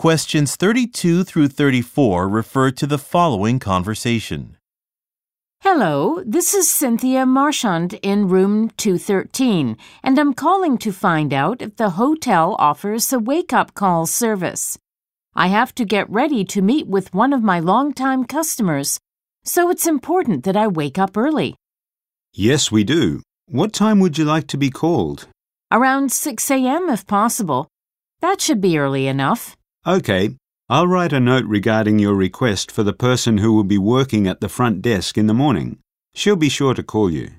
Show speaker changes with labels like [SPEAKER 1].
[SPEAKER 1] Questions 32 through 34 refer to the following conversation.
[SPEAKER 2] Hello, this is Cynthia Marchand in room 213, and I'm calling to find out if the hotel offers a wake up call service. I have to get ready to meet with one of my longtime customers, so it's important that I wake up early.
[SPEAKER 3] Yes, we do. What time would you like to be called?
[SPEAKER 2] Around 6 a.m. if possible. That should be early enough.
[SPEAKER 3] Okay, I'll write a note regarding your request for the person who will be working at the front desk in the morning. She'll be sure to call you.